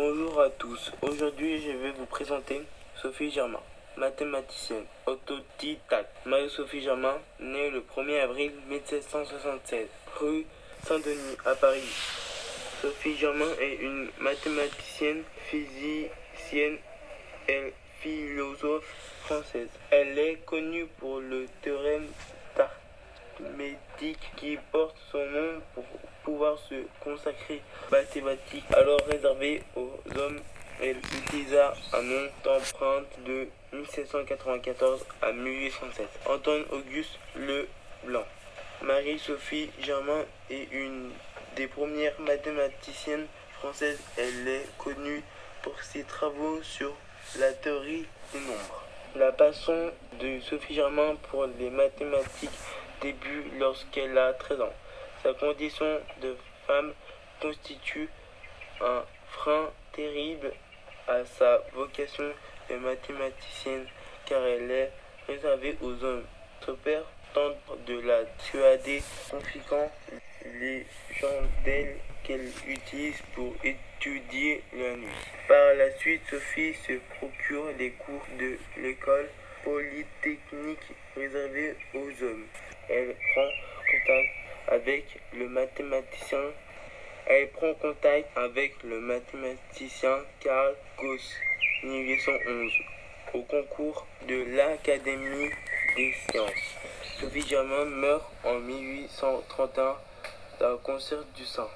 Bonjour à tous. Aujourd'hui, je vais vous présenter Sophie Germain, mathématicienne, autodidacte. Marie-Sophie Germain, née le 1er avril 1776, rue Saint-Denis à Paris. Sophie Germain est une mathématicienne, physicienne et philosophe française. Elle est connue pour le théorème d'arithmétique qui porte son nom pour pouvoir se consacrer aux mathématiques alors réservé aux hommes. Elle utilisa un nom d'empreinte de 1794 à 1807. Antoine Auguste Leblanc. Marie-Sophie Germain est une des premières mathématiciennes françaises. Elle est connue pour ses travaux sur la théorie des nombres. La passion de Sophie Germain pour les mathématiques débute lorsqu'elle a 13 ans. Sa condition de femme constitue un frein terrible à sa vocation de mathématicienne car elle est réservée aux hommes. Son père tente de la dissuader, confisquant les chandelles qu'elle utilise pour étudier la nuit. Par la suite, Sophie se procure les cours de l'école polytechnique réservée aux hommes. Elle prend le mathématicien elle prend contact avec le mathématicien Carl Gauss 1811 au concours de l'Académie des sciences. Sophie Germain meurt en 1831 d'un cancer du sein.